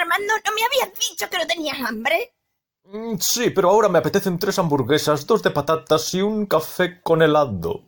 Armando, ¿no me habías dicho que no tenías hambre? Mm, Sí, pero ahora me apetecen tres hamburguesas, dos de patatas y un café con helado.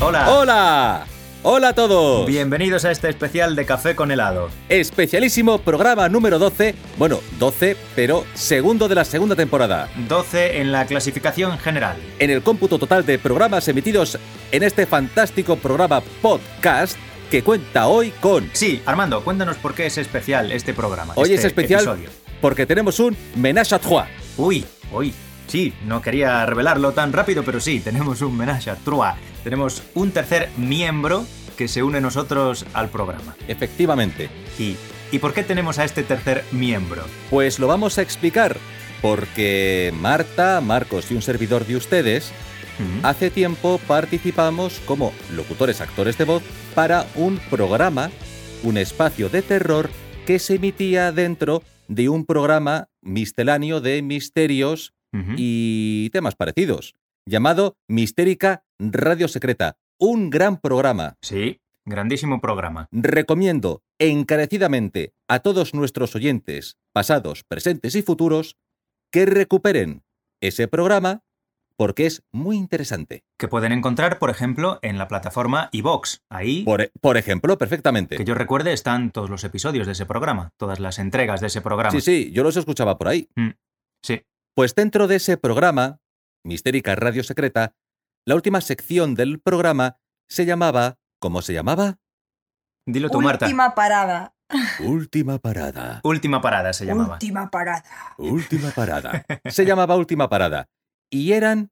Hola. ¡Hola! ¡Hola a todos! Bienvenidos a este especial de café con helado. Especialísimo programa número 12. Bueno, 12, pero segundo de la segunda temporada. 12 en la clasificación general. En el cómputo total de programas emitidos en este fantástico programa podcast que cuenta hoy con... Sí, Armando, cuéntanos por qué es especial este programa. Hoy este es especial episodio. porque tenemos un menage à trois. Uy, uy. Sí, no quería revelarlo tan rápido, pero sí, tenemos un menage à trois. Tenemos un tercer miembro que se une a nosotros al programa. Efectivamente. ¿Y, ¿Y por qué tenemos a este tercer miembro? Pues lo vamos a explicar porque Marta, Marcos y un servidor de ustedes. Hace tiempo participamos como locutores actores de voz para un programa, un espacio de terror que se emitía dentro de un programa misceláneo de misterios Y temas parecidos, llamado Mistérica Radio Secreta. Un gran programa. Sí, grandísimo programa. Recomiendo encarecidamente a todos nuestros oyentes, pasados, presentes y futuros, que recuperen ese programa porque es muy interesante. Que pueden encontrar, por ejemplo, en la plataforma iVox. Ahí, Por, e- por ejemplo, perfectamente. que yo recuerde, están todos los episodios de ese programa, todas las entregas de ese programa. Sí, sí, yo los escuchaba por ahí. Sí. Pues dentro de ese programa, Mistérica Radio Secreta, la última sección del programa se llamaba... ¿Cómo se llamaba? Dilo tú, Marta. Última parada. Última parada. Última parada se llamaba. Última parada. Última parada. Se llamaba Última parada. Y eran...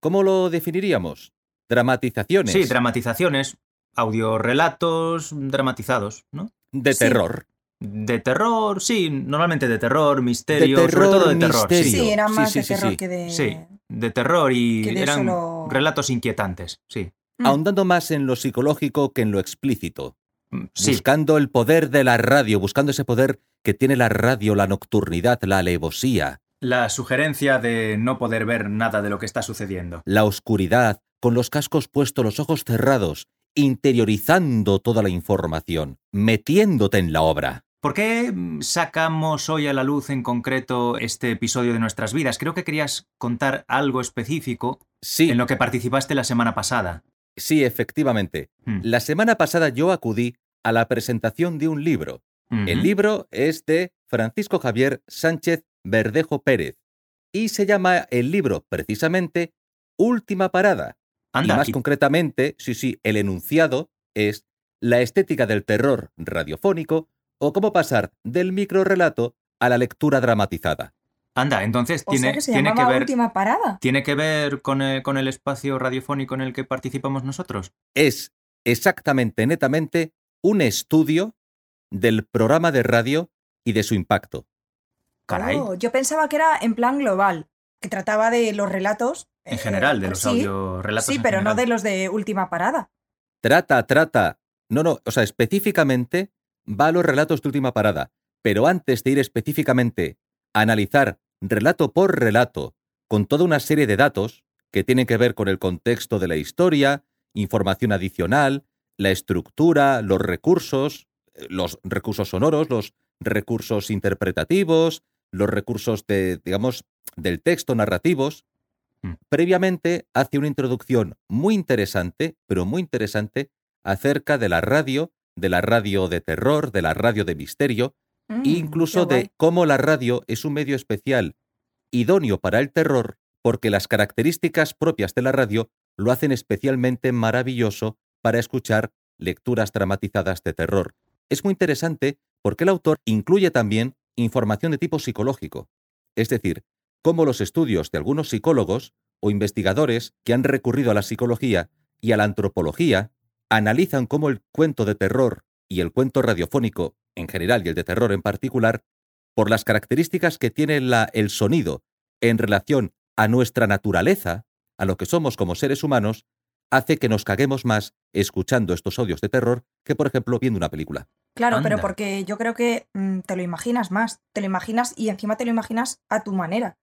¿Cómo lo definiríamos? Dramatizaciones. Sí, dramatizaciones, audiorelatos dramatizados, ¿no? de Sí. terror. De terror, sí, normalmente de terror, misterio, De terror, sobre todo de terror. misterio. Sí, Sí, era más sí, de sí, terror sí. que de... sí, de terror y de eran solo- relatos inquietantes, sí. Mm. Ahondando más en lo psicológico que en lo explícito. Mm, Sí, Buscando el poder de la radio, buscando ese poder que tiene la radio, la nocturnidad, la alevosía, la sugerencia de no poder ver nada de lo que está sucediendo. la oscuridad, con los cascos puestos, los ojos cerrados, interiorizando toda la información, metiéndote en la obra. ¿Por qué sacamos hoy a la luz en concreto este episodio de nuestras vidas? Creo que querías contar algo específico Sí, en lo que participaste la semana pasada. sí, efectivamente. Mm. La semana pasada yo acudí a la presentación de un libro. El libro es de Francisco Javier Sánchez Verdejo Pérez y se llama el libro precisamente Última Parada. Anda, y más y- concretamente, sí, sí, el enunciado es la estética del terror radiofónico o cómo pasar del microrelato a la lectura dramatizada. anda, entonces O tiene, sea que se tiene que ver, Última parada. tiene que ver con el, con el espacio radiofónico en el que participamos nosotros. Es exactamente, netamente, un estudio del programa de radio y de su impacto. Caray. Oh, yo pensaba que era en plan global, que trataba de los relatos. En eh, general, de los sí, audiorelatos. Sí, en pero no de los de Última parada. Trata, trata. No, no, o sea, específicamente va a los relatos de última parada. Pero antes de ir específicamente a analizar relato por relato, con toda una serie de datos que tienen que ver con el contexto de la historia, información adicional, la estructura, los recursos, eh, los recursos sonoros, los recursos interpretativos, los recursos de, digamos, del texto narrativos, Mm. previamente hace una introducción muy interesante, pero muy interesante, acerca de la radio, de la radio de terror, de la radio de misterio, Mm, e incluso de cómo la radio es un medio especial idóneo para el terror, porque las características propias de la radio lo hacen especialmente maravilloso para escuchar lecturas dramatizadas de terror. Es muy interesante porque el autor incluye también información de tipo psicológico, es decir, cómo los estudios de algunos psicólogos o investigadores que han recurrido a la psicología y a la antropología analizan cómo el cuento de terror y el cuento radiofónico en general y el de terror en particular, por las características que tiene la- el sonido en relación a nuestra naturaleza, a lo que somos como seres humanos, hace que nos caguemos más escuchando estos audios de terror que, por ejemplo, viendo una película. Claro, pero porque yo creo que mm, te lo imaginas más. Te lo imaginas y encima te lo imaginas a tu manera.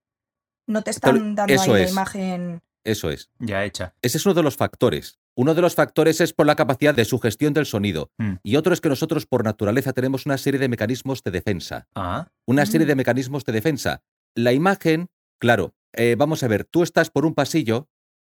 No te están dando eso ahí es. la imagen. Eso es. Ya hecha. Ese es uno de los factores Uno de los factores es por la capacidad de sugestión del sonido Mm. y otro es que nosotros por naturaleza tenemos una serie de mecanismos de defensa. Ah, Una serie Mm. de mecanismos de defensa. La imagen, claro, eh, vamos a ver, tú estás por un pasillo,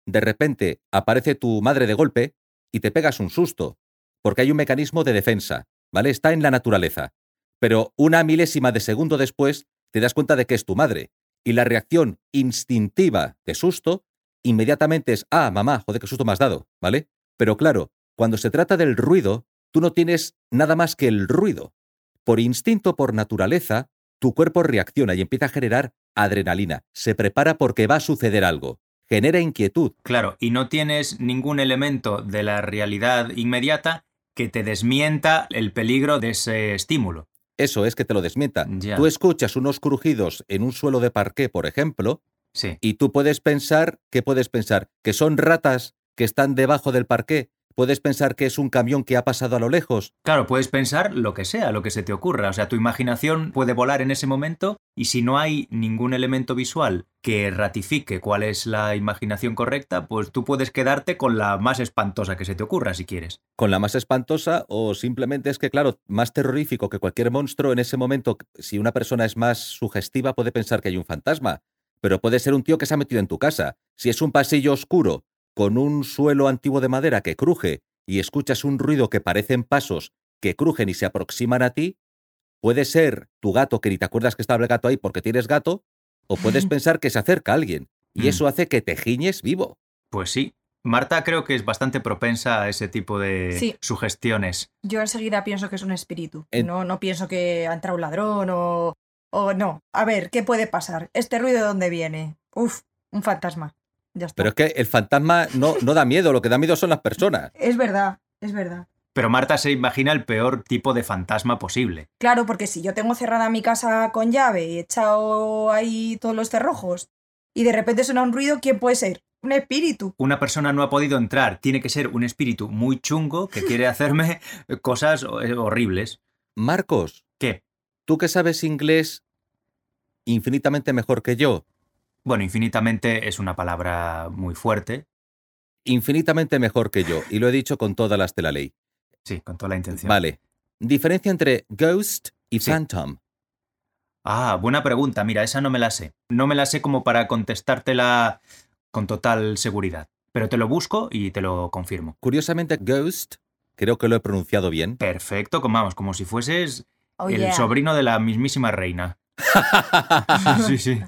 de repente aparece tu madre de golpe y te pegas un susto, porque hay un mecanismo de defensa, ¿vale? Está en la naturaleza. Pero una milésima de segundo después te das cuenta de que es tu madre. Y la reacción instintiva de susto inmediatamente es, ah, mamá, joder, qué susto me has dado, ¿vale? Pero claro, cuando se trata del ruido, tú no tienes nada más que el ruido. Por instinto, por naturaleza, tu cuerpo reacciona y empieza a generar adrenalina. Se prepara porque va a suceder algo. Genera inquietud. claro, y no tienes ningún elemento de la realidad inmediata que te desmienta el peligro de ese estímulo. Eso es que te lo desmienta. Ya. Tú escuchas unos crujidos en un suelo de parqué, por ejemplo, Sí. y tú puedes pensar, ¿qué puedes pensar? ¿Que son ratas que están debajo del parqué? ¿Puedes pensar que es un camión que ha pasado a lo lejos? Claro, puedes pensar lo que sea, lo que se te ocurra. O sea, tu imaginación puede volar en ese momento y si no hay ningún elemento visual que ratifique cuál es la imaginación correcta, pues tú puedes quedarte con la más espantosa que se te ocurra si quieres. con la más espantosa o simplemente es que, claro, más terrorífico que cualquier monstruo, en ese momento, si una persona es más sugestiva, puede pensar que hay un fantasma, pero puede ser un tío que se ha metido en tu casa. Si es un pasillo oscuro, con un suelo antiguo de madera que cruje y escuchas un ruido que parecen pasos que crujen y se aproximan a ti, puede ser tu gato que ni te acuerdas que estaba el gato ahí porque tienes gato, o puedes pensar que se acerca alguien, y Mm. eso hace que te giñes vivo. Pues sí. Marta creo que es bastante propensa a ese tipo de Sí. sugestiones. Yo enseguida pienso que es un espíritu. En- No, no pienso que ha entrado un ladrón o. O no. A ver, ¿qué puede pasar? ¿Este ruido de dónde viene? Uf, un fantasma. Ya está. Pero es que el fantasma no, no da miedo, lo que da miedo son las personas. Es verdad, es verdad. Pero Marta se imagina el peor tipo de fantasma posible. Claro, porque si yo tengo cerrada mi casa con llave y he echado ahí todos los cerrojos y de repente suena un ruido, ¿quién puede ser? Un espíritu. Una persona no ha podido entrar, tiene que ser un espíritu muy chungo que quiere hacerme cosas eh, horribles. Marcos, ¿Qué? tú que sabes inglés infinitamente mejor que yo, Bueno, infinitamente es una palabra muy fuerte. infinitamente mejor que yo, y lo he dicho con todas las de la ley. Sí, con toda la intención. Vale. Diferencia entre ghost y Sí. phantom. Ah, buena pregunta. Mira, esa no me la sé. No me la sé como para contestártela con total seguridad. Pero te lo busco y te lo confirmo. Curiosamente, ghost, creo que lo he pronunciado bien. Perfecto, como, vamos, como si fueses Oh, el yeah. sobrino de la mismísima reina. Sí, sí.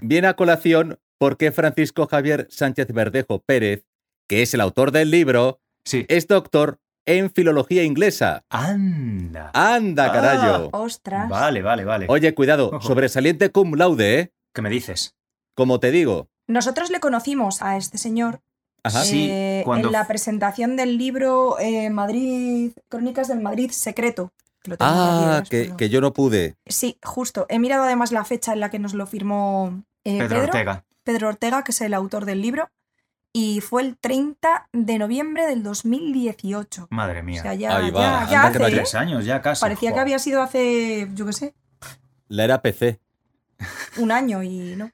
Viene a colación porque Francisco Javier Sánchez Verdejo Pérez, que es el autor del libro, Sí. es doctor en filología inglesa. Anda. ¡Anda, Ah. carayo! Ostras. Vale, vale, vale. Oye, cuidado, Ojo. sobresaliente cum laude, ¿eh? ¿Qué me dices? Como te digo. Nosotros le conocimos a este señor Ajá. Sí, eh, cuando en la presentación del libro eh, Madrid, Crónicas del Madrid Secreto. Lo tengo aquí, Ah, que, pero- que yo no pude. Sí, justo. He mirado además la fecha en la que nos lo firmó eh, Pedro, Pedro, Ortega. Pedro Ortega, que es el autor del libro, y fue el 30 de noviembre del 2018. Madre O mía. sea, ya, Ahí va, ya- hace, no ¿eh? Tres años ya casi. Parecía que había sido hace, yo qué sé, La era PC. un año y no.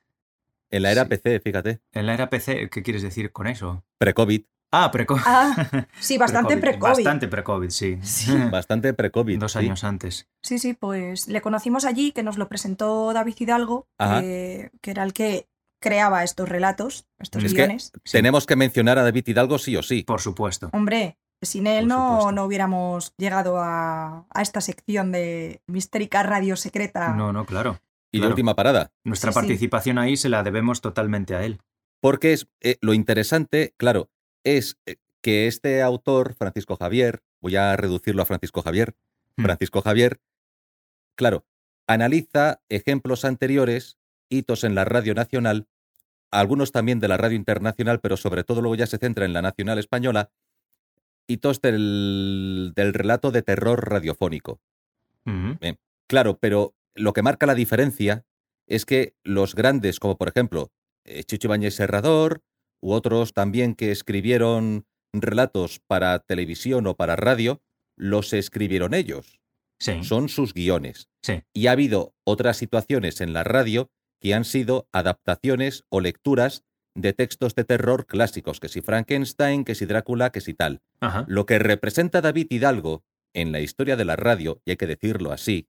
En la era Sí. PC, fíjate. En la era PC, ¿qué quieres decir con eso? Pre-COVID. Ah, pre-COVID. Ah, sí, bastante pre-COVID. Bastante pre-COVID, sí. Bastante pre-COVID. Dos sí. años antes. Sí, sí, pues le conocimos allí, que nos lo presentó David Hidalgo, que, que era el que creaba estos relatos, estos Es guiones. Sí, Tenemos que mencionar a David Hidalgo sí o sí. Por supuesto. Hombre, sin él no, no hubiéramos llegado a, a esta sección de Mistérica Radio Secreta. No, no, claro. Y de Claro. última parada. Nuestra Sí, sí. participación ahí se la debemos totalmente a él. Porque es eh, lo interesante, claro, es eh, que este autor, Francisco Javier, voy a reducirlo a Francisco Javier, Hmm. Francisco Javier, claro, analiza ejemplos anteriores, hitos en la radio nacional, algunos también de la radio internacional, pero sobre todo luego ya se centra en la nacional española, hitos del, del relato de terror radiofónico. Claro, pero lo que marca la diferencia es que los grandes, como por ejemplo eh, Chicho Ibáñez Serrador, u otros también que escribieron relatos para televisión o para radio, los escribieron ellos. Sí. Son sus guiones. Sí. Y ha habido otras situaciones en la radio que han sido adaptaciones o lecturas de textos de terror clásicos, que si Frankenstein, que si Drácula, que si tal. Ajá. Lo que representa David Hidalgo en la historia de la radio, y hay que decirlo así,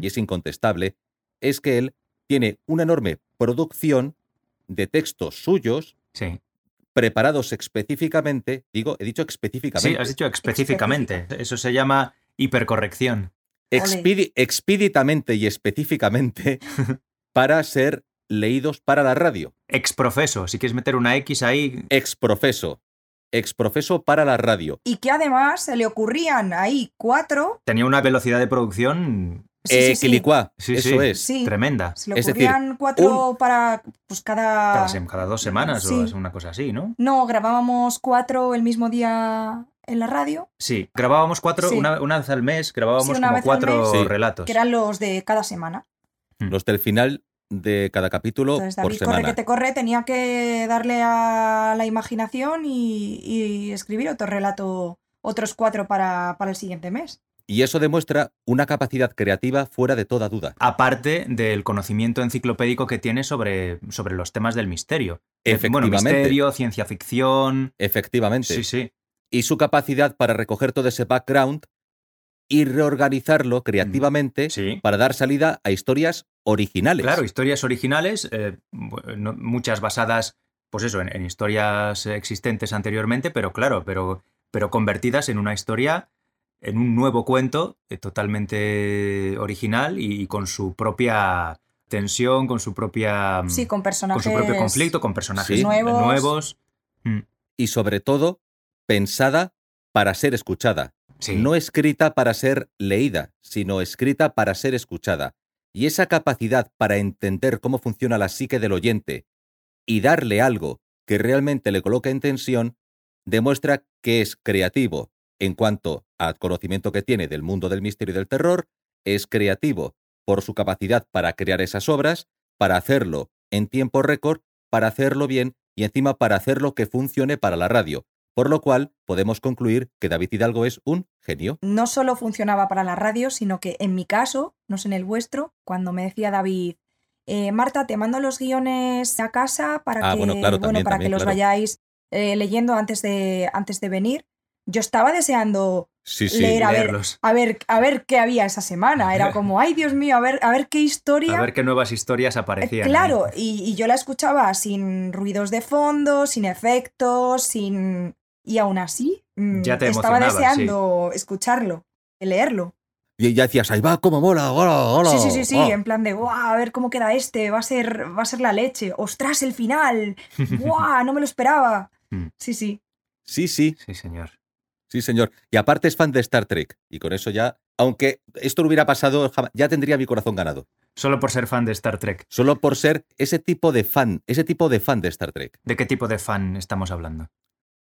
y es incontestable, es que él tiene una enorme producción de textos suyos Sí. Preparados específicamente, digo, he dicho específicamente, Sí, has dicho específicamente. Eso se llama hipercorrección. expedi- expeditamente y específicamente para ser leídos para la radio. Exprofeso. Si quieres meter una X ahí, Exprofeso. Exprofeso para la radio. Y que además se le ocurrían ahí cuatro. tenía una velocidad de producción Eh, sí, sí. Quilicuá, Sí, eso sí. es. Sí. tremenda. Se le decir, ocurrían cuatro para pues cada. Cada, sem- cada dos semanas Sí. o es una cosa así, ¿no? No, grabábamos cuatro el mismo día en la radio, Sí, grabábamos cuatro, Sí. una, una vez al mes, grabábamos Sí, una como cuatro mes. Relatos. que eran los de cada semana. Los del final de cada capítulo Entonces por David Corre semana. que te corre tenía que darle a la imaginación y, y escribir otro relato, otros cuatro para, para el siguiente mes. Y eso demuestra una capacidad creativa fuera de toda duda. Aparte del conocimiento enciclopédico que tiene sobre, sobre los temas del misterio. Eh, Bueno, Efectivamente. misterio, ciencia ficción. Efectivamente. Sí, sí. Y su capacidad para recoger todo ese background y reorganizarlo creativamente Sí. para dar salida a historias originales. Claro, historias originales, eh, no- muchas basadas, pues eso, en, en historias existentes anteriormente, pero claro, pero, pero convertidas en una historia, en un nuevo cuento eh, totalmente original y, con su propia tensión, con su propia... Sí, con con personajes. su propio conflicto, con personajes Sí. Nuevos. nuevos. Mm, Y sobre todo, pensada para ser escuchada. sí. No escrita para ser leída, sino escrita para ser escuchada. Y esa capacidad para entender cómo funciona la psique del oyente y darle algo que realmente le coloque en tensión, demuestra que es creativo en cuanto al conocimiento que tiene del mundo del misterio y del terror, es creativo por su capacidad para crear esas obras, para hacerlo en tiempo récord, para hacerlo bien y encima para hacerlo que funcione para la radio. Por lo cual podemos concluir que David Hidalgo es un genio. No solo funcionaba para la radio, sino que en mi caso, no sé en el vuestro, cuando me decía David, eh, Marta, te mando los guiones a casa para Ah, que, bueno, claro, también, para también, que los claro. vayáis eh, leyendo antes de, antes de venir. Yo estaba deseando Sí, sí. leer a ver, leerlos. a ver a ver qué había esa semana. Era como, ay Dios mío, a ver, a ver qué historia. A ver qué nuevas historias Eh, aparecían. Claro, y, y yo la escuchaba sin ruidos de fondo, sin efectos, sin... Y aún así, mm, Ya te estaba deseando escucharlo, leerlo. Y ya decías, ahí va, cómo mola, hola, hola. Sí, sí, sí, sí, oh". en plan de, guau, a ver cómo queda este, va a ser, va a ser la leche. ¡Ostras, el final! ¡Guau, no me lo esperaba! Mm. Sí, sí. Sí, sí, Sí, señor. Sí, señor. Y aparte es fan de Star Trek. Y con eso ya, aunque esto no hubiera pasado, ya tendría mi corazón ganado. Solo por ser fan de Star Trek. Solo por ser ese tipo de fan, ese tipo de fan de Star Trek. ¿De qué tipo de fan estamos hablando?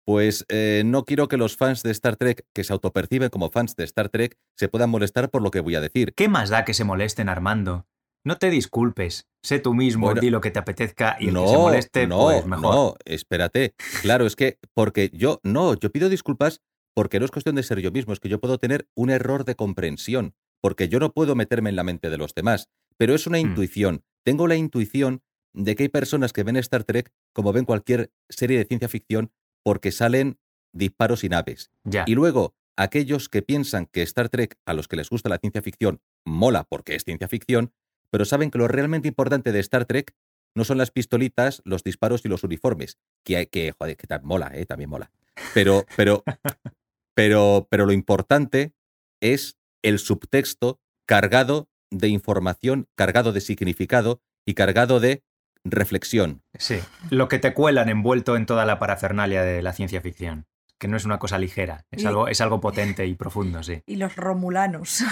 Pues eh, no quiero que los fans de Star Trek, que se autoperciben como fans de Star Trek, se puedan molestar por lo que voy a decir. ¿Qué más da que se molesten, Armando? No te disculpes. Sé tú mismo, Bueno, di lo que te apetezca y el no, que se moleste, no, pues mejor. no, espérate. Claro, es que, porque yo, no, yo pido disculpas porque no es cuestión de ser yo mismo, es que yo puedo tener un error de comprensión, porque yo no puedo meterme en la mente de los demás, pero es una Mm. intuición. Tengo la intuición de que hay personas que ven Star Trek como ven cualquier serie de ciencia ficción porque salen disparos y naves. Y luego, aquellos que piensan que Star Trek, a los que les gusta la ciencia ficción, mola porque es ciencia ficción, pero saben que lo realmente importante de Star Trek no son las pistolitas, los disparos y los uniformes, que, hay- que joder, que también mola, ¿eh? también mola. Pero, pero, pero, pero lo importante es el subtexto cargado de información, cargado de significado y cargado de reflexión. Sí. Lo que te cuelan envuelto en toda la parafernalia de la ciencia ficción. Que no es una cosa ligera. Es, Y- algo, es algo potente y profundo, sí. Y los romulanos.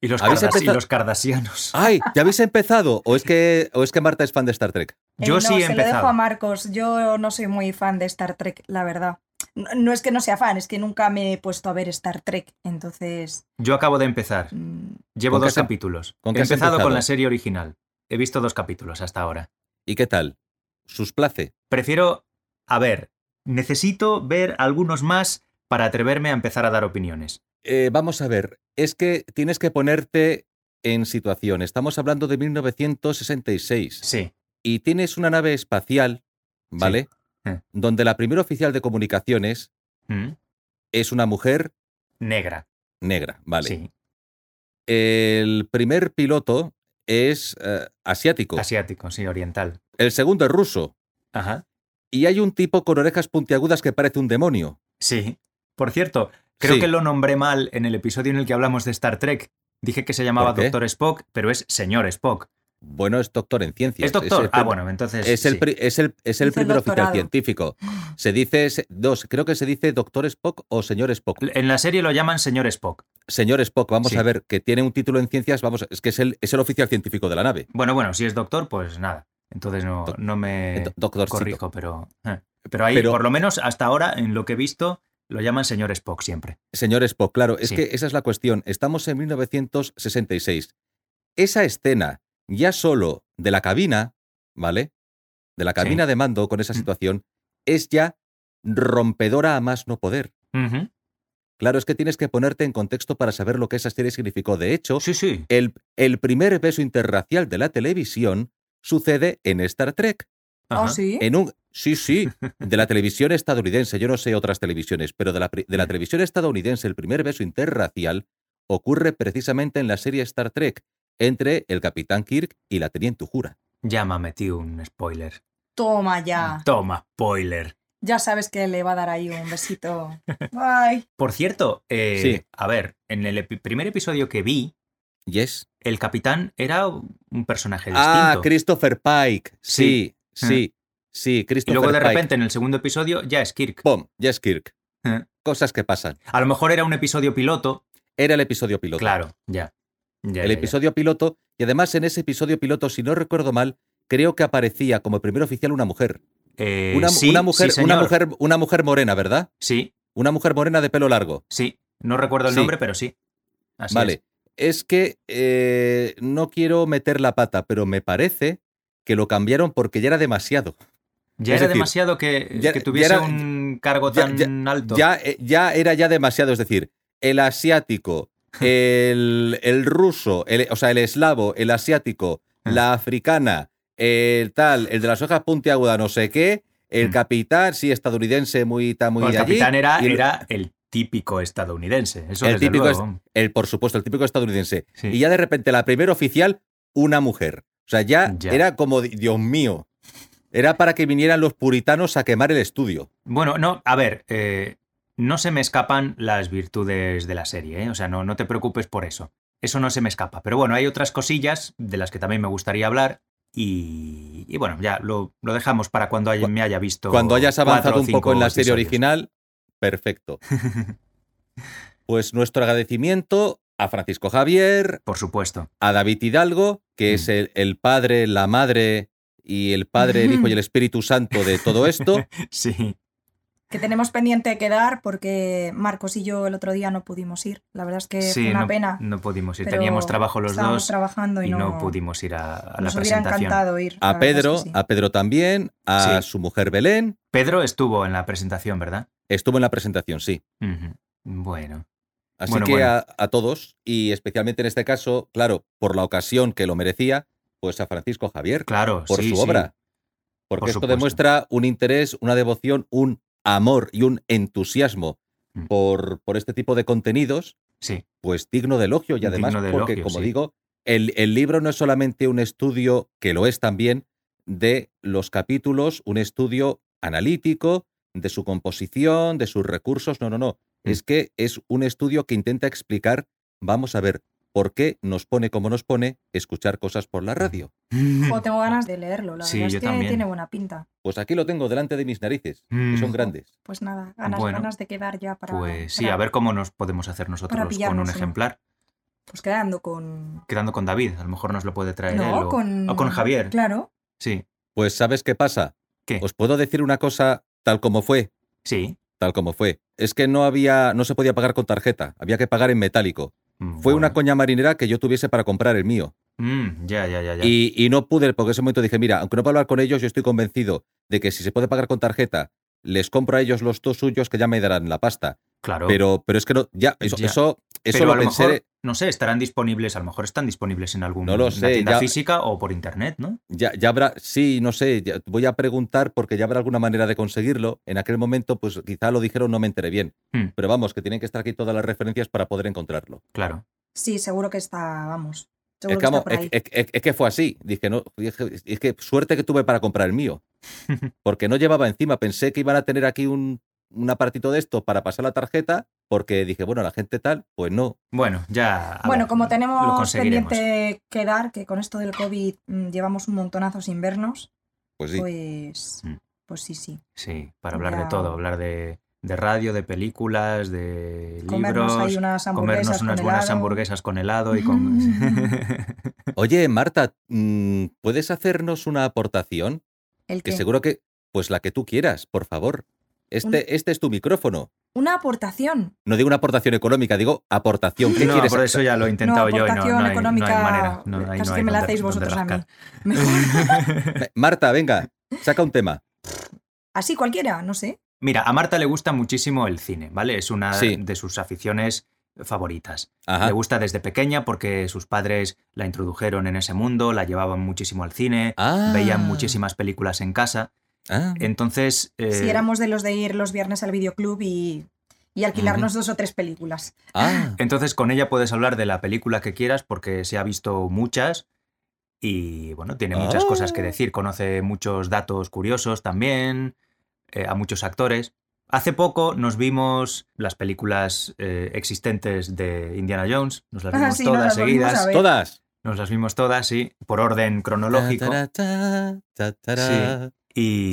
Y los, ¿Habéis cardas- y empezado? los cardasianos. ¡Ay! ¿Ya habéis empezado? ¿O es que, o es que Marta es fan de Star Trek? Yo Eh, no, sí he se lo dejo empezado. a Marcos. Yo no soy muy fan de Star Trek, la verdad. No, no es que no sea fan, es que nunca me he puesto a ver Star Trek. Entonces, Yo acabo de empezar. mm, Llevo ¿Con qué dos capítulos. con He empezado con la serie original. He visto dos capítulos hasta ahora. ¿Y qué tal? ¿Sus place? Prefiero, a ver, necesito ver algunos más para atreverme a empezar a dar opiniones. Eh, vamos a ver, es que tienes que ponerte en situación. Estamos hablando de 1966 Sí, y tienes una nave espacial ¿vale? Eh. Donde la primera oficial de comunicaciones Mm. es una mujer Negra. negra, ¿vale? Sí. El primer piloto es eh, asiático, Asiático, sí, oriental. el segundo es ruso, Ajá. y hay un tipo con orejas puntiagudas que parece un demonio. Sí. Por cierto, creo Sí. que lo nombré mal en el episodio en el que hablamos de Star Trek. Dije que se llamaba. Doctor Spock, pero es señor Spock. Bueno, es doctor en ciencias. ¿Es doctor? el ah, bueno, entonces. Es el, sí. es el, es el primer oficial científico. Se dice, dos, creo que se dice doctor Spock o señor Spock. En la serie lo llaman señor Spock. Señor Spock, vamos Sí. a ver, que tiene un título en ciencias, vamos, es que es el, es el oficial científico de la nave. Bueno, bueno, si es doctor, pues nada. Entonces no, no me corrijo, pero. eh. Pero ahí, Pero- por lo menos hasta ahora, en lo que he visto, lo llaman señor Spock siempre. Señor Spock, claro, es Sí. que esa es la cuestión. Estamos en 1966. Esa escena, ya solo de la cabina, ¿vale? De la cabina de mando con esa Mm. situación, es ya rompedora a más no poder. Claro, es que tienes que ponerte en contexto para saber lo que esa serie significó. De hecho, Sí, sí. el, el primer beso interracial de la televisión sucede en Star Trek. ¿Oh, sí? En un, sí, sí, de la televisión estadounidense, yo no sé otras televisiones, pero de la, pri- de la televisión estadounidense el primer beso interracial ocurre precisamente en la serie Star Trek entre el capitán Kirk y la teniente Uhura. Ya me metí un spoiler. Toma ya. Toma, spoiler. Ya sabes que le va a dar ahí un besito. Ay. Por cierto, eh, Sí. a ver, en el epi- primer episodio que vi, ¿Yes? el capitán era un personaje Ah, distinto. Christopher Pike. Sí, Sí. sí, sí, y Christopher luego de Pike. repente en el segundo episodio ya es Kirk. ¡Pum! Ya es Kirk. Eh. Cosas que pasan. A lo mejor era un episodio piloto. Era el episodio piloto. Claro, ya. Ya, el ya, ya. episodio piloto, y además en ese episodio piloto, si no recuerdo mal, creo que aparecía como primer oficial una mujer. Eh, Una, sí, una mujer, sí, una mujer, una mujer morena, ¿verdad? Sí, Una mujer morena de pelo largo. sí. No recuerdo el Sí. nombre, pero sí. Así vale. es. Es, que eh, no quiero meter la pata, pero me parece que lo cambiaron porque ya era demasiado. Ya es era decir, demasiado que, ya- que tuviese era- un cargo ya- tan alto. Ya, eh, ya era ya demasiado. Es decir, el asiático, el, el ruso, el- o sea, el eslavo, el asiático, Ah. la africana, el tal, el de las hojas puntiagudas, no sé qué, el Mm. capitán, sí, estadounidense, muy, ta- muy el capitán era, el- era el típico estadounidense. Eso El típico luego. El, por supuesto, el típico estadounidense. Sí. Y ya de repente la primera oficial, una mujer. O sea, ya, Ya. era como, Dios mío. Era para que vinieran los puritanos a quemar el estudio. Bueno, no, a ver, eh, no se me escapan las virtudes de la serie, ¿eh? o sea, no, no te preocupes por eso. Eso no se me escapa. Pero bueno, hay otras cosillas de las que también me gustaría hablar y, y bueno, ya lo, lo dejamos para cuando haya- me haya visto. Cuando hayas avanzado un poco en la serie original, perfecto. Pues nuestro agradecimiento a Francisco Javier, Por supuesto. a David Hidalgo, que es Mm. el, el padre, la madre y el Padre, el Hijo y el Espíritu Santo de todo esto. Sí. Que tenemos pendiente quedar porque Marcos y yo el otro día no pudimos ir. La verdad es que sí, fue una no, pena. no pudimos ir. Teníamos trabajo los estábamos dos trabajando y, y no, pudimos ir a, a la Nos hubiera presentación. encantado ir. la A verdad es que Pedro, sí. a Pedro también, a Sí. su mujer Belén. Pedro estuvo en la presentación, ¿verdad? Estuvo en la presentación, sí. Bueno. Así Bueno, que bueno. A, a todos, y especialmente en este caso, claro, por la ocasión que lo merecía, pues a Francisco Javier, Claro, por sí, su sí. obra. Porque Por esto demuestra un interés, una devoción, un amor y un entusiasmo Mm. por, por este tipo de contenidos, Sí. pues digno de elogio. Y además, porque, como sí. digo, el, el libro no es solamente un estudio, que lo es también, de los capítulos, un estudio analítico de su composición, de sus recursos. No, no, no. Mm. Es que es un estudio que intenta explicar, vamos a ver, por qué nos pone como nos pone escuchar cosas por la radio. Jo, tengo ganas de leerlo. La Sí, verdad yo es que también. tiene buena pinta. Pues aquí lo tengo delante de mis narices, que Mm. son grandes. Pues nada, ganas, Bueno. ganas de quedar ya para. Pues sí, para- a ver cómo nos podemos hacer nosotros con un uno. ejemplar. Pues quedando con. Quedando con David, a lo mejor nos lo puede traer él. No, o, con. o con Javier. Claro. Sí, Pues ¿sabes qué pasa? ¿Qué? Os puedo decir una cosa tal como fue, sí. tal como fue. Es que no había, no se podía pagar con tarjeta, había que pagar en metálico. Fue una coña marinera que yo tuviese para comprar el mío. Mm, ya, ya, ya, ya. Y, y no pude, porque en ese momento dije, mira, aunque no puedo hablar con ellos, yo estoy convencido de que si se puede pagar con tarjeta, les compro a ellos los dos suyos que ya me darán la pasta. claro. Pero, pero es que no, ya, eso, Ya. eso, eso Pero lo a lo pensé. mejor no sé, estarán disponibles, a lo mejor están disponibles en alguna No lo sé, tienda ya- física o por internet, ¿no? Ya, ya habrá, sí, no sé, ya- voy a preguntar porque ya habrá alguna manera de conseguirlo. En aquel momento, pues quizá lo dijeron, no me enteré bien. Hmm. Pero vamos, que tienen que estar aquí todas las referencias para poder encontrarlo. Claro. Sí, seguro que está, vamos. Es que, que está vamos, por es, ahí. es- es- es que fue así. Dije, no, dije, es que suerte que tuve para comprar el mío. Porque no llevaba encima. Pensé que iban a tener aquí un, un aparatito de esto para pasar la tarjeta. Porque dije, bueno, la gente tal, pues no. Bueno, ya. Bueno, ver, como tenemos pendiente quedar, que con esto del COVID mm, llevamos un montonazo sin vernos, Pues sí. pues, Mm. pues sí, sí. Sí, para hablar Ya. de todo, hablar de, de radio, de películas, de Comernos libros, ahí unas hamburguesas comernos unas buenas helado. hamburguesas con helado y con... Oye, Marta, mm, ¿puedes hacernos una aportación? ¿El Que qué? seguro que, pues la que tú quieras, por favor. Este, este es tu micrófono. Una aportación. No digo una aportación económica, digo aportación. ¿Qué no, quieres por eso ya lo he intentado yo y no, aportación no hay, económica. no hay manera. No, casi no que me la hacéis vosotros a mí. Mejor. Marta, venga, saca un tema. Así cualquiera, no sé. Mira, a Marta le gusta muchísimo el cine, ¿vale? Es una Sí. de sus aficiones favoritas. Ajá. Le gusta desde pequeña porque sus padres la introdujeron en ese mundo, la llevaban muchísimo al cine, Ah. veían muchísimas películas en casa. Ah, Entonces, eh, Si éramos de los de ir los viernes al videoclub y, y alquilarnos dos o tres películas. ah. entonces con ella puedes hablar de la película que quieras porque se ha visto muchas y bueno, tiene muchas Ah. cosas que decir. Conoce muchos datos curiosos también, eh, a muchos actores. Hace poco nos vimos las películas eh, existentes de Indiana Jones, nos las Ah, vimos sí, todas las seguidas. Todas. Nos las vimos todas, sí, por orden cronológico. Ta, ta, ta, ta, ta, Y,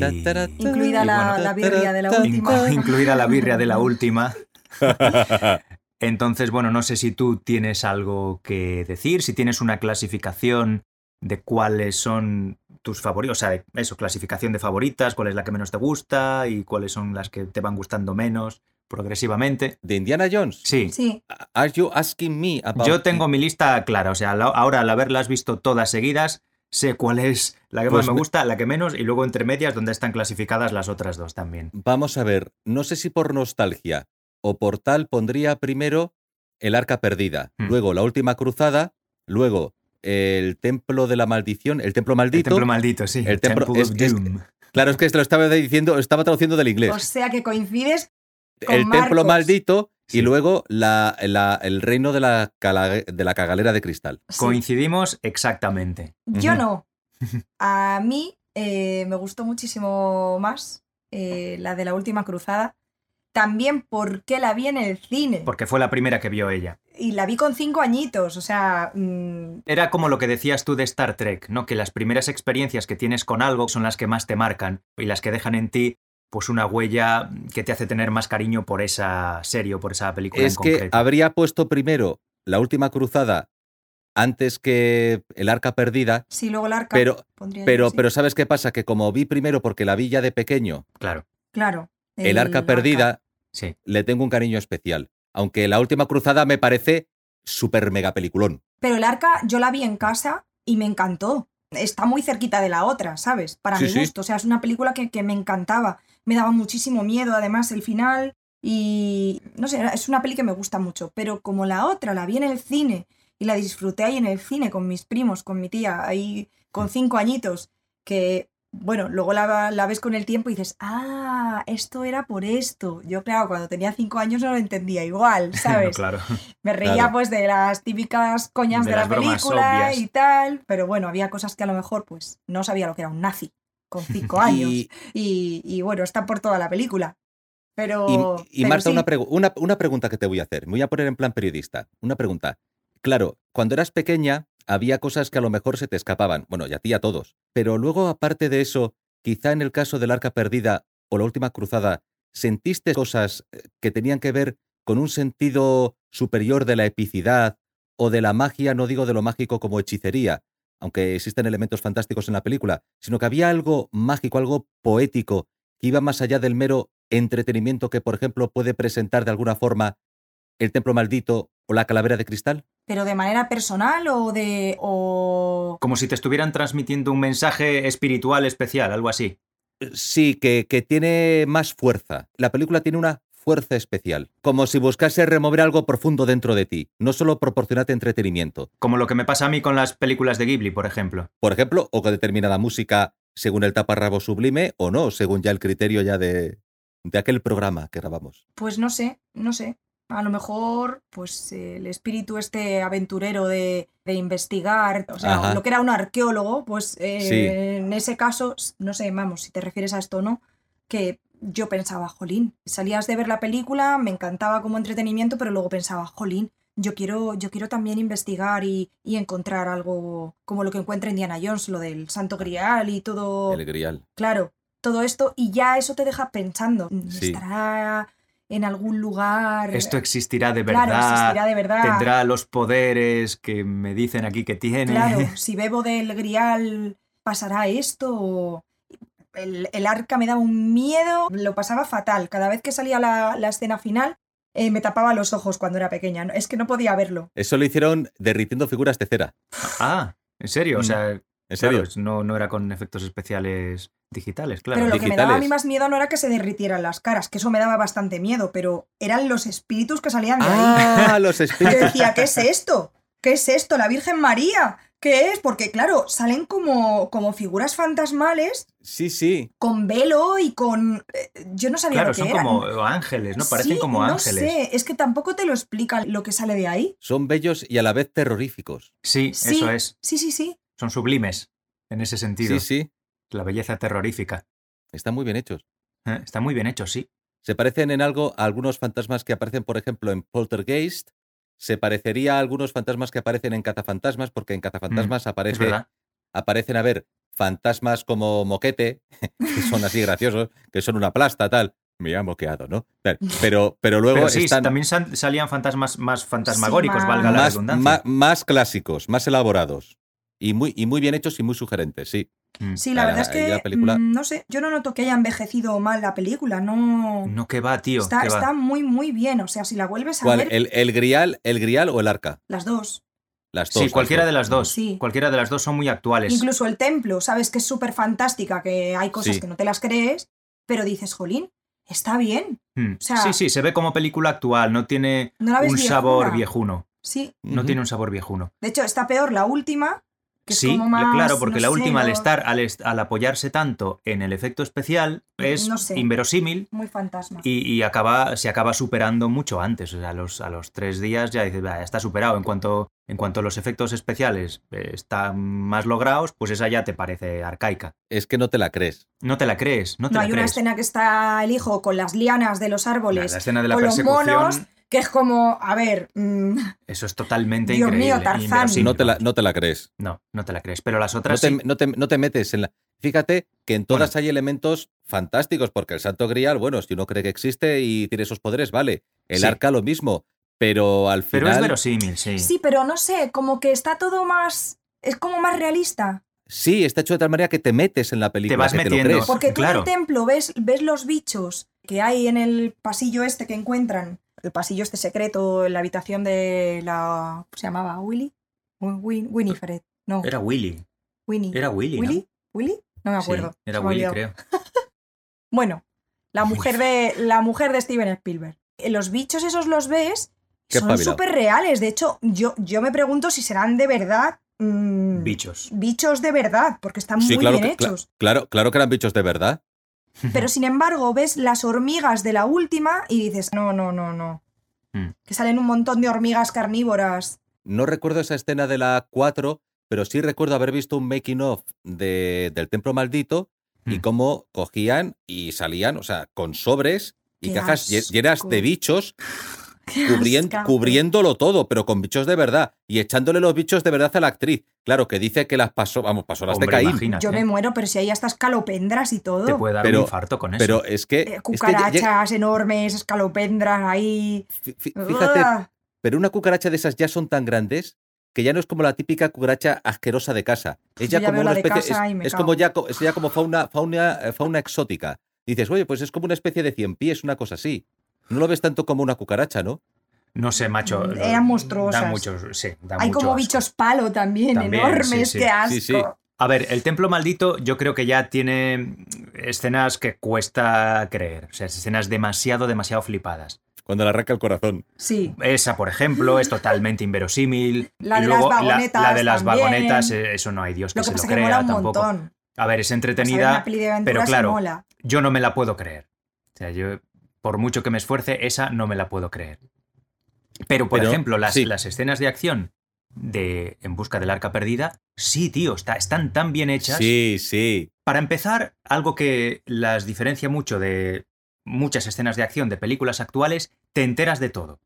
Incluida y la, bueno, la birria de la última. Inclu- incluida la birria de la última. Entonces, bueno, no sé si tú tienes algo que decir, si tienes una clasificación de cuáles son tus favoritos, o sea, eso, clasificación de favoritas, cuál es la que menos te gusta y cuáles son las que te van gustando menos progresivamente. ¿De Indiana Jones? Sí, Sí, Are you asking me about yo tengo mi lista clara, o sea, ahora al haberlas visto todas seguidas, sé cuál es la que Pues más me me- gusta, la que menos, y luego entre medias donde están clasificadas las otras dos también. Vamos a ver, no sé si por nostalgia o por tal pondría primero el arca perdida, Hmm. luego la última cruzada, luego el templo de la maldición, el templo El maldito. templo maldito, sí. El templo- Temple es- of es- Doom. Claro, es que lo estaba diciendo, lo estaba traduciendo del inglés. o sea que coincides con el templo maldito Sí. y luego la- la- el reino de la, cala- de la cagalera de cristal. Sí. Coincidimos exactamente. Yo no. A mí eh, me gustó muchísimo más eh, la de la última cruzada. También porque la vi en el cine. Porque fue la primera que vio ella. Y la vi con cinco añitos. O sea, mm, Era como lo que decías tú de Star Trek, ¿no? Que las primeras experiencias que tienes con algo son las que más te marcan y las que dejan en ti pues una huella que te hace tener más cariño por esa serie o por esa película Es en que concreto. habría puesto primero la última cruzada antes que el arca perdida, sí, luego el arca. pero, yo, pero, sí. pero ¿sabes qué pasa? Que como vi primero porque la vi ya de pequeño, Claro, Claro. el arca perdida sí. le tengo un cariño especial. Aunque la última cruzada me parece súper mega peliculón. Pero el arca yo la vi en casa y me encantó. Está muy cerquita de la otra, ¿sabes? Para Sí, mi sí. gusto. O sea, es una película que, que me encantaba. Me daba muchísimo miedo, además, el final. Y no sé, es una peli que me gusta mucho. Pero como la otra la vi en el cine y la disfruté ahí en el cine con mis primos, con mi tía, ahí con cinco añitos, que bueno, luego la, la ves con el tiempo y dices, ah, esto era por esto. Yo, claro, cuando tenía cinco años no lo entendía igual, ¿sabes? claro. Me reía Claro. pues de las típicas coñas De de, la película obvias. y tal, pero bueno, había cosas que a lo mejor pues no sabía lo que era un nazi con cinco años y, Y, y, bueno, está por toda la película. Pero, y- y pero Marta, sí, una, pregu- una, una pregunta que te voy a hacer. Me voy a poner en plan periodista. Una pregunta. Claro, cuando eras pequeña había cosas que a lo mejor se te escapaban. Bueno, y a ti y a todos. Pero luego, aparte de eso, quizá en el caso del arca perdida o la última cruzada, ¿sentiste cosas eh, que tenían que ver con un sentido superior de la epicidad o de la magia, no digo de lo mágico como hechicería, aunque existen elementos fantásticos en la película, sino que había algo mágico, algo poético, que iba más allá del mero entretenimiento que, por ejemplo, puede presentar de alguna forma el templo maldito o la calavera de cristal? pero de manera personal o de o Como si te estuvieran transmitiendo un mensaje espiritual especial, algo así. Sí, que, que tiene más fuerza. La película tiene una fuerza especial, como si buscase remover algo profundo dentro de ti, no solo proporcionarte entretenimiento. Como lo que me pasa a mí con las películas de Ghibli, por ejemplo. Por ejemplo, o con determinada música según el taparrabo sublime o no, según ya el criterio ya de, de aquel programa que grabamos. Pues no sé, no sé. A lo mejor, pues el espíritu este aventurero de, de investigar, o sea, Ajá. lo que era un arqueólogo, pues eh, Sí. en ese caso, no sé, vamos, si te refieres a esto o no, que yo pensaba, jolín, salías de ver la película, me encantaba como entretenimiento, pero luego pensaba, jolín, yo quiero, yo quiero también investigar y, y encontrar algo como lo que encuentra Indiana Jones, lo del Santo Grial y todo. El grial. Claro, todo esto y ya eso te deja pensando. Sí. ¿Estará en algún lugar? Esto existirá de verdad. Claro, existirá de verdad. Tendrá los poderes que me dicen aquí que tiene. Claro, si bebo del grial, ¿pasará esto? El, el arca me daba un miedo, lo pasaba fatal. Cada vez que salía la, la escena final, eh, me tapaba los ojos cuando era pequeña. Es que no podía verlo. Eso lo hicieron derritiendo figuras de cera. Ah, ¿en serio? O sea, ¿En serio? claro, no, no era con efectos especiales digitales, claro. pero lo que me daba a mí más miedo no era que se derritieran las caras, que eso me daba bastante miedo, pero eran los espíritus que salían de ahí. Ah, los Yo espíritus. decía, ¿qué es esto? ¿Qué es esto? ¿La Virgen María? ¿Qué es? Porque claro, salen como, como figuras fantasmales Sí, sí. con velo y con... eh, Yo no sabía Claro, lo que son eran. como ángeles, ¿no? Parecen Sí, como no ángeles. sé, es que tampoco te lo explican lo que sale de ahí. Son bellos y a la vez terroríficos. Sí, Sí, eso es. Sí, sí, sí. Son sublimes en ese sentido. Sí, sí. La belleza terrorífica. Están muy bien hechos. Eh, Está muy bien hecho, sí. Se parecen en algo a algunos fantasmas que aparecen, por ejemplo, en Poltergeist. Se parecería a algunos fantasmas que aparecen en Cazafantasmas, porque en Cazafantasmas Es aparece, verdad. aparecen, a ver, fantasmas como Moquete, que son así graciosos, que son una plasta, tal. Me ha moqueado, ¿no? Pero, pero luego Pero sí, están también salían fantasmas más fantasmagóricos, Sí, valga la más, redundancia. más clásicos, más elaborados. Y muy, y muy bien hechos y muy sugerentes, sí. Mm. Sí, la La- verdad es que, la película- mm, no sé, yo no noto que haya envejecido mal la película, no... No, que va, tío. está, que va. está muy, muy bien, o sea, si la vuelves a ¿Cuál? ver, ¿El, el grial, ¿El grial o el arca? las dos. Las dos. Sí, cualquiera de las dos. Sí. Cualquiera de las dos son muy actuales. Incluso el templo, sabes que es súper fantástica, que hay cosas Sí. que no te las crees, pero dices, jolín, está bien. Mm. sea- sí, sí, se ve como película actual, no tiene No la ves un viejuna. sabor viejuno. Sí, No tiene un sabor viejuno. de hecho está peor la última, que sí, es como más... claro, porque no la sé, última, al estar, al, est- al apoyarse tanto en el efecto especial, es No sé. inverosímil Muy fantasma. y, y acaba, se acaba superando mucho antes. O sea, a los, a los tres días ya dices, "Va, ya está superado. En cuanto, en cuanto los efectos especiales eh, están más logrados, pues esa ya te parece arcaica. Es que no te la crees. No te la crees, no te no, la hay una escena que está el hijo con las lianas de los árboles, la escena de la con los monos, que es como, a ver, mm, eso es totalmente Dios mío, increíble. Tarzán. inverosímil, No te, la, no te la crees. No, no te la crees. Pero las No otras te, sí. no te- no te metes en la... Fíjate que en todas hay elementos fantásticos, porque el Santo Grial, bueno, si uno cree que existe y tiene esos poderes, vale. El Sí. arca lo mismo, pero al Pero es final... verosímil, sí. sí, pero no sé, como que está todo más, es como más realista. Sí, está hecho de tal manera que te metes en la película, vas que te lo metiendo. crees. Porque tú en claro. el templo ves, ves los bichos que hay en el pasillo este que encuentran, el pasillo este secreto en la habitación de la... ¿Se llamaba Willy? Win- Winifred. No, Era Willy. Winnie. Era Willy, ¿no? ¿Willy? ¿Willy? No me acuerdo. Sí, era me Willy, creo. Bueno, la mujer de, la mujer de Steven Spielberg. Eh, Los bichos esos los ves, Qué son súper reales. De hecho, yo, yo me pregunto si serán de verdad mm, Bichos. bichos de verdad, porque están Sí, muy claro bien que, hechos. claro, claro que eran bichos de verdad. Pero sin embargo, ves las hormigas de la última y dices, no, no, no, no. Mm. Que salen un montón de hormigas carnívoras. No recuerdo esa escena de la 4, pero sí recuerdo haber visto un making of de, del Templo Maldito y Mm. cómo cogían y salían, o sea, con sobres y Qué cajas asco. llenas de bichos Cubriéndolo todo, pero con bichos de verdad y echándole los bichos de verdad a la actriz. Claro, que dice que las pasó, vamos, pasó las de Caín. imagínate. Yo me muero, pero si hay hasta escalopendras y todo. Te puede dar Pero- un infarto con eso. Pero es que, Eh, es que cucarachas enormes, escalopendras ahí. fí- fí- fíjate, Uah. pero una cucaracha de esas ya son tan grandes que ya no es como la típica cucaracha asquerosa de casa. Es ya ya como una especie, es, es como ya, es ya como fauna, fauna, eh, fauna exótica. Dices, oye, pues es como una especie de cien pies, una cosa así. No lo ves tanto como una cucaracha, ¿no? No sé, macho. Eran monstruosas. Da muchos, sí, da Hay mucho como asco. bichos palo también, También, enormes, sí, sí. qué asco. Sí, sí. A ver, el templo maldito yo creo que ya tiene escenas que cuesta creer. O sea, escenas demasiado, demasiado flipadas. Cuando le arranca el corazón. Sí. Esa, por ejemplo, es totalmente inverosímil. La de Y luego, las la- vagonetas La, de las también. vagonetas, eso no hay Dios que Lo que se pasa lo que mola crea un tampoco. montón. A ver, es O sea, ver entretenida, una peli de pero claro, yo no me la puedo creer. O sea, yo, por mucho que me esfuerce, esa no me la puedo creer. Pero, por Pero, ejemplo, las, sí. las escenas de acción de En busca del arca perdida, sí, tío, está, están tan bien hechas. Sí, sí. Para empezar, algo que las diferencia mucho de muchas escenas de acción de películas actuales, te enteras de todo.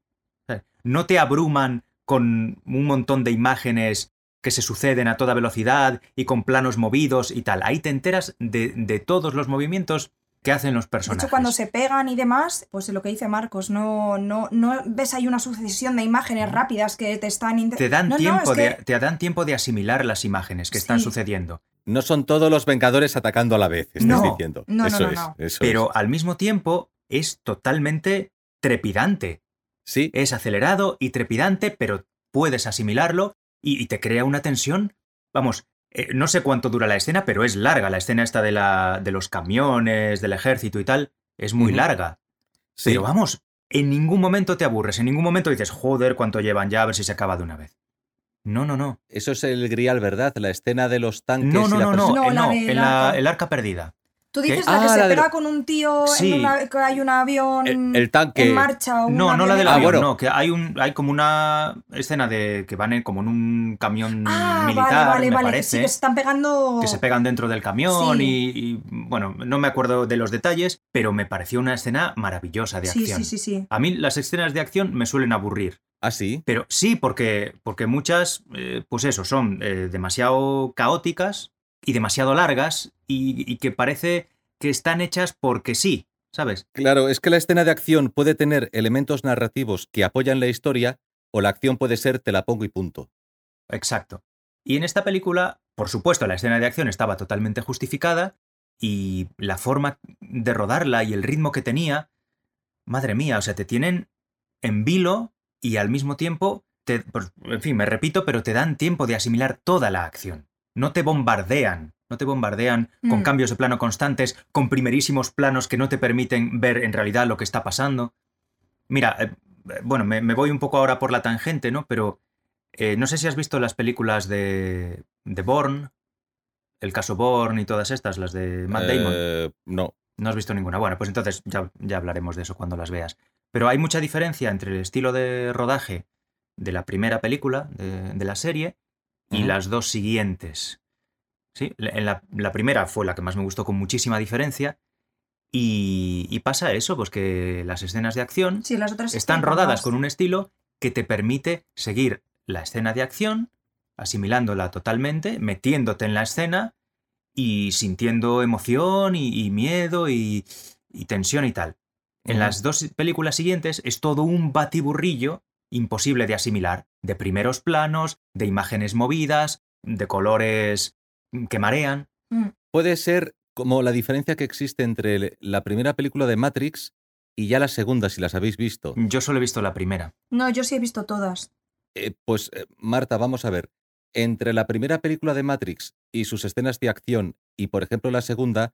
No te abruman con un montón de imágenes que se suceden a toda velocidad y con planos movidos y tal. Ahí te enteras de, de todos los movimientos que hacen los De personajes. hecho, cuando se pegan y demás, pues lo que dice Marcos, no, no, no ves ahí una sucesión de imágenes rápidas que te están... Te dan, No, no, tiempo es de, que- te dan tiempo de asimilar las imágenes que están Sí. sucediendo. No son todos los Vengadores atacando a la vez, estás No. diciendo. No, no, eso no, es, no. eso Pero es. al mismo tiempo es totalmente trepidante. Sí, Es acelerado y trepidante, pero puedes asimilarlo y, y te crea una tensión. Vamos, eh, no sé cuánto dura la escena, pero es larga. La escena esta de, la, de los camiones, del ejército y tal, es muy larga. sí. Pero vamos, en ningún momento te aburres, en ningún momento dices, joder, cuánto llevan ya, a ver si se acaba de una vez. No, no, no. Eso es el grial, ¿verdad? La escena de los tanques No, no, y la no, no, No, eh, la no, del en la- el arca perdida. Tú dices ¿Qué? la que Ah, se la de- pega con un tío Sí. en una, que hay un avión El, el tanque. en marcha. o No, no la del. Ah, avión, bueno. no, que hay un hay como una escena de que van en, como en un camión Ah, militar, vale, vale, me vale. parece. Sí, que se están pegando. que se pegan dentro del camión Sí. y, y, bueno, no me acuerdo de los detalles, pero me pareció una escena maravillosa de Sí, acción. sí, sí, sí. A mí las escenas de acción me suelen aburrir, Ah, sí. pero sí, porque, porque muchas, eh, pues eso, son eh, demasiado caóticas y demasiado largas y, y que parece que están hechas porque sí, ¿sabes? Claro, es que la escena de acción puede tener elementos narrativos que apoyan la historia o la acción puede ser te la pongo y punto. Exacto. Y en esta película, por supuesto, la escena de acción estaba totalmente justificada y la forma de rodarla y el ritmo que tenía, madre mía, o sea, te tienen en vilo y al mismo tiempo, te, pues, en fin, me repito, pero te dan tiempo de asimilar toda la acción. No te bombardean, no te bombardean con Mm. cambios de plano constantes, con primerísimos planos que no te permiten ver en realidad lo que está pasando. Mira, eh, eh, bueno, me, me voy un poco ahora por la tangente, ¿no? Pero eh, no sé si has visto las películas de, de Bourne, el caso Bourne y todas estas, las de Matt Damon. Eh, no. No has visto ninguna. Bueno, pues entonces ya, ya hablaremos de eso cuando las veas. Pero hay mucha diferencia entre el estilo de rodaje de la primera película de, de la serie y las dos siguientes. Sí, la- en la, la primera fue la que más me gustó con muchísima diferencia. Y, y pasa eso, pues que las escenas de acción Sí, las otras están rodadas más. con un estilo que te permite seguir la escena de acción, asimilándola totalmente, metiéndote en la escena y sintiendo emoción y, y miedo y, y tensión y tal. En las dos películas siguientes es todo un batiburrillo imposible de asimilar, de primeros planos, de imágenes movidas, de colores que marean. Mm. Puede ser como la diferencia que existe entre la primera película de Matrix y ya la segunda, si las habéis visto. Yo solo he visto la primera. No, yo sí he visto todas. Eh, pues, eh, Marta, vamos a ver. Entre la primera película de Matrix y sus escenas de acción y, por ejemplo, la segunda,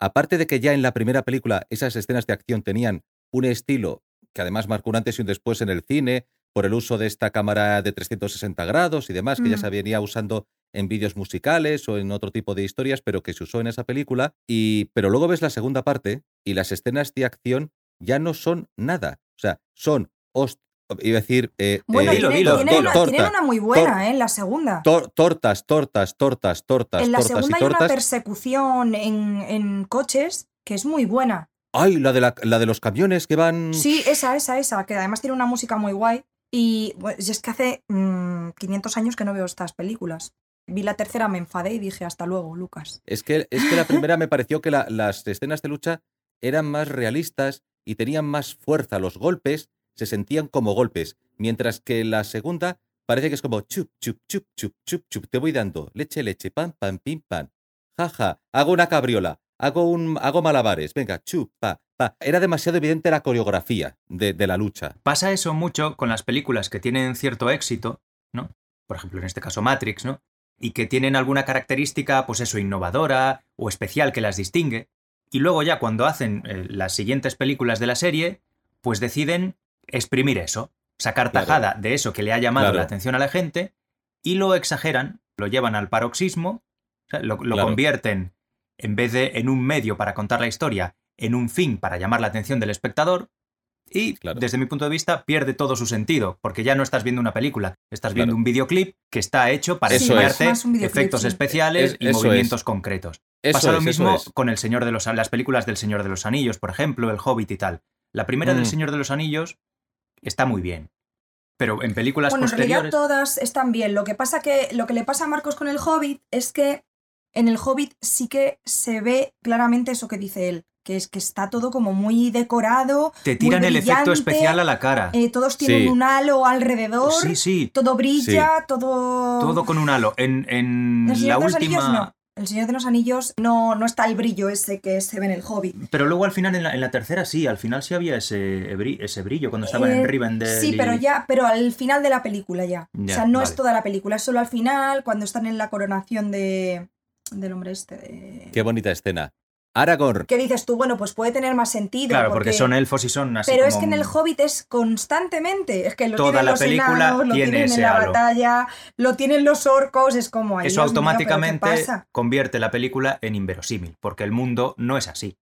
aparte de que ya en la primera película esas escenas de acción tenían un estilo que además marcó un antes y un después en el cine, por el uso de esta cámara de 360 grados y demás, que ya Mm. se venía usando en vídeos musicales o en otro tipo de historias, pero que se usó en esa película. Y, pero luego ves la segunda parte y las escenas de acción ya no son nada. O sea, son, host- iba a decir, eh, Bueno, eh, tiene, dilo. tiene tor- una, torta, tienen una muy buena, ¿eh? En la segunda. tor- tortas, tortas, tortas, tortas, en la tortas segunda y hay una tortas. persecución en, en coches que es muy buena. Ay, la de, la, la de los camiones que van... Sí, esa, esa, esa, que además tiene una música muy guay. Y pues, es que hace mm, 500 años que no veo estas películas. Vi la tercera, me enfadé y dije hasta luego, Lucas. Es que, es que la primera me pareció que la- las escenas de lucha eran más realistas y tenían más fuerza. Los golpes se sentían como golpes, mientras que la segunda parece que es como chup, chup, chup, chup, chup, chup. Te voy dando leche, leche, pam, pam, pim, pam. Jaja, hago una cabriola, hago, un, hago malabares, venga, chup, pa, pa. Era demasiado evidente la coreografía de, de la lucha. Pasa eso mucho con las películas que tienen cierto éxito, ¿no? Por ejemplo, en este caso Matrix, ¿no? y que tienen alguna característica, pues eso, innovadora o especial que las distingue. Y luego ya cuando hacen eh, las siguientes películas de la serie, pues deciden exprimir eso, sacar Claro. tajada de eso que le ha llamado Claro. la atención a la gente y lo exageran, lo llevan al paroxismo, lo, lo Claro. convierten, en vez de en un medio para contar la historia, en un fin para llamar la atención del espectador. Y Claro. desde mi punto de vista pierde todo su sentido, porque ya no estás viendo una película, estás viendo un videoclip que está hecho para es. enseñarte efectos sí. especiales Es- y movimientos es. concretos. Eso Pasa lo mismo es. con el Señor de los las películas del Señor de los Anillos, por ejemplo, El Hobbit y tal. La primera del Mm. Señor de los Anillos está muy bien. Pero en películas Bueno, en realidad posteriores. todas están bien. Lo que pasa que lo que le pasa a Marcos con el Hobbit es que en el Hobbit sí que se ve claramente eso que dice él, que es que está todo como muy decorado, te tiran muy el efecto especial a la cara. eh, todos tienen Sí. un halo alrededor, sí, sí. todo brilla, todo... Todo con un halo. En, en El Señor la última. Anillos no. El Señor de los Anillos no, no está el brillo ese que se ve en el Hobbit. Pero luego al final, en la, en la tercera, sí, al final sí había ese, bri- ese brillo cuando estaban Eh, en Rivendell. Sí, y- pero ya, pero al final de la película ya. o sea, no vale. es toda la película, es solo al final, cuando están en la coronación de del hombre este. de- Qué bonita escena. Aragorn. ¿Qué dices tú? Bueno, pues puede tener más sentido. Claro, porque, son elfos y son así. Pero es que en el Hobbit es constantemente. Es que lo Toda tienen la los película enanos, lo tiene tienen ese en la halo. batalla, lo tienen los orcos, es como ahí. Eso automáticamente convierte la película en inverosímil, porque el mundo no es así.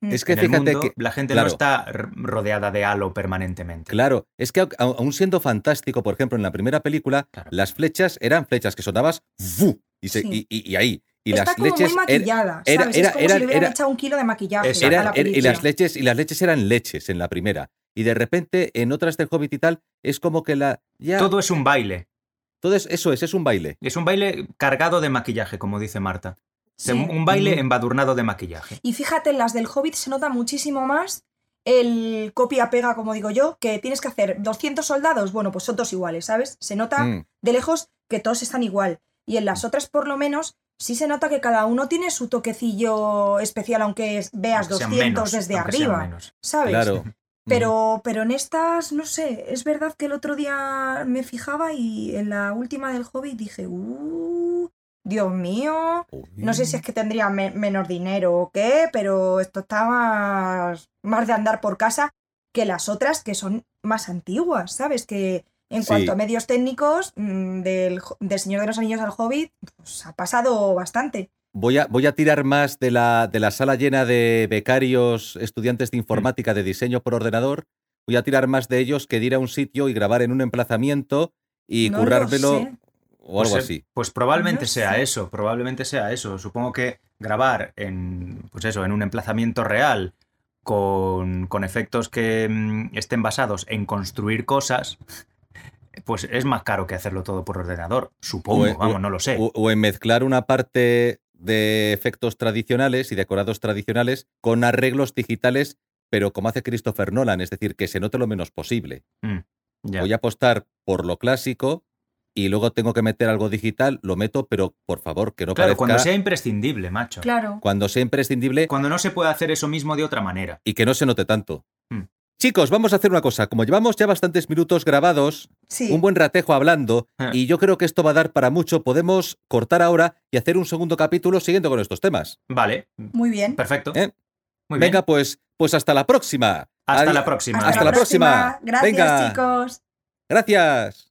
Mm. Es que en el fíjate mundo, que. la gente claro. no está rodeada de halo permanentemente. Claro, es que aún siendo fantástico, por ejemplo, en la primera película, Claro. las flechas eran flechas que sonabas ¡fu! y, se- Sí. y, y- y ahí. Y Está las como leches. muy er- maquillada, era- ¿sabes? era- es como era- si le hubieran era- echado un kilo de maquillaje a eran- la er- y película. las leches y las leches eran leches en la primera. Y de repente, en otras del Hobbit y tal, es como que la. Ya, Todo es un baile. todo es, eso es, es un baile. Es un baile cargado de maquillaje, como dice Marta. Sí. Un- Un baile Mm. embadurnado de maquillaje. Y fíjate, en las del Hobbit se nota muchísimo más el copia-pega, como digo yo, que tienes que hacer 200 soldados, bueno, pues son todos iguales, ¿sabes? Se nota Mm. de lejos que todos están igual. Y en las otras, por lo menos, sí se nota que cada uno tiene su toquecillo especial, aunque veas Aunque sean 200 menos, desde arriba, menos. ¿sabes? Claro. Mm. Pero, pero en estas, no sé, es verdad que el otro día me fijaba y en la última del Hobbit dije, uh, Dios mío, no sé si es que tendría me- menos dinero o qué, pero esto está más, más de andar por casa que las otras que son más antiguas, ¿sabes? Que en Sí. cuanto a medios técnicos, mm, del, del Señor de los Anillos al Hobbit, pues ha pasado bastante. Voy a, voy a tirar más de la, de la sala llena de becarios, estudiantes de Mm. informática de diseño por ordenador. Voy a tirar más de ellos que de ir a un sitio y grabar en un emplazamiento y No currármelo o algo Pues, eh, así. Pues probablemente No sea sé. eso, probablemente sea eso. Supongo que grabar en, pues eso, en un emplazamiento real con, con efectos que mm, estén basados en construir cosas, pues es más caro que hacerlo todo por ordenador. Supongo, O en- vamos, no lo sé. O, o en mezclar una parte de efectos tradicionales y decorados tradicionales con arreglos digitales, pero como hace Christopher Nolan, es decir, que se note lo menos posible. Mm, ya. Voy a apostar por lo clásico y luego tengo que meter algo digital, lo meto, pero por favor, que no claro, parezca cuando sea imprescindible, macho. Claro. cuando sea imprescindible Cuando no se puede hacer eso mismo de otra manera. y que no se note tanto. Chicos, vamos a hacer una cosa. Como llevamos ya bastantes minutos grabados, Sí. un buen ratejo hablando, Ah. y yo creo que esto va a dar para mucho, podemos cortar ahora y hacer un segundo capítulo siguiendo con estos temas. Vale, Muy bien. perfecto. ¿Eh? Muy bien. Venga, pues, pues hasta la próxima. Hasta Adi- la próxima. Hasta, hasta la próxima. Gracias, Venga. chicos. Gracias.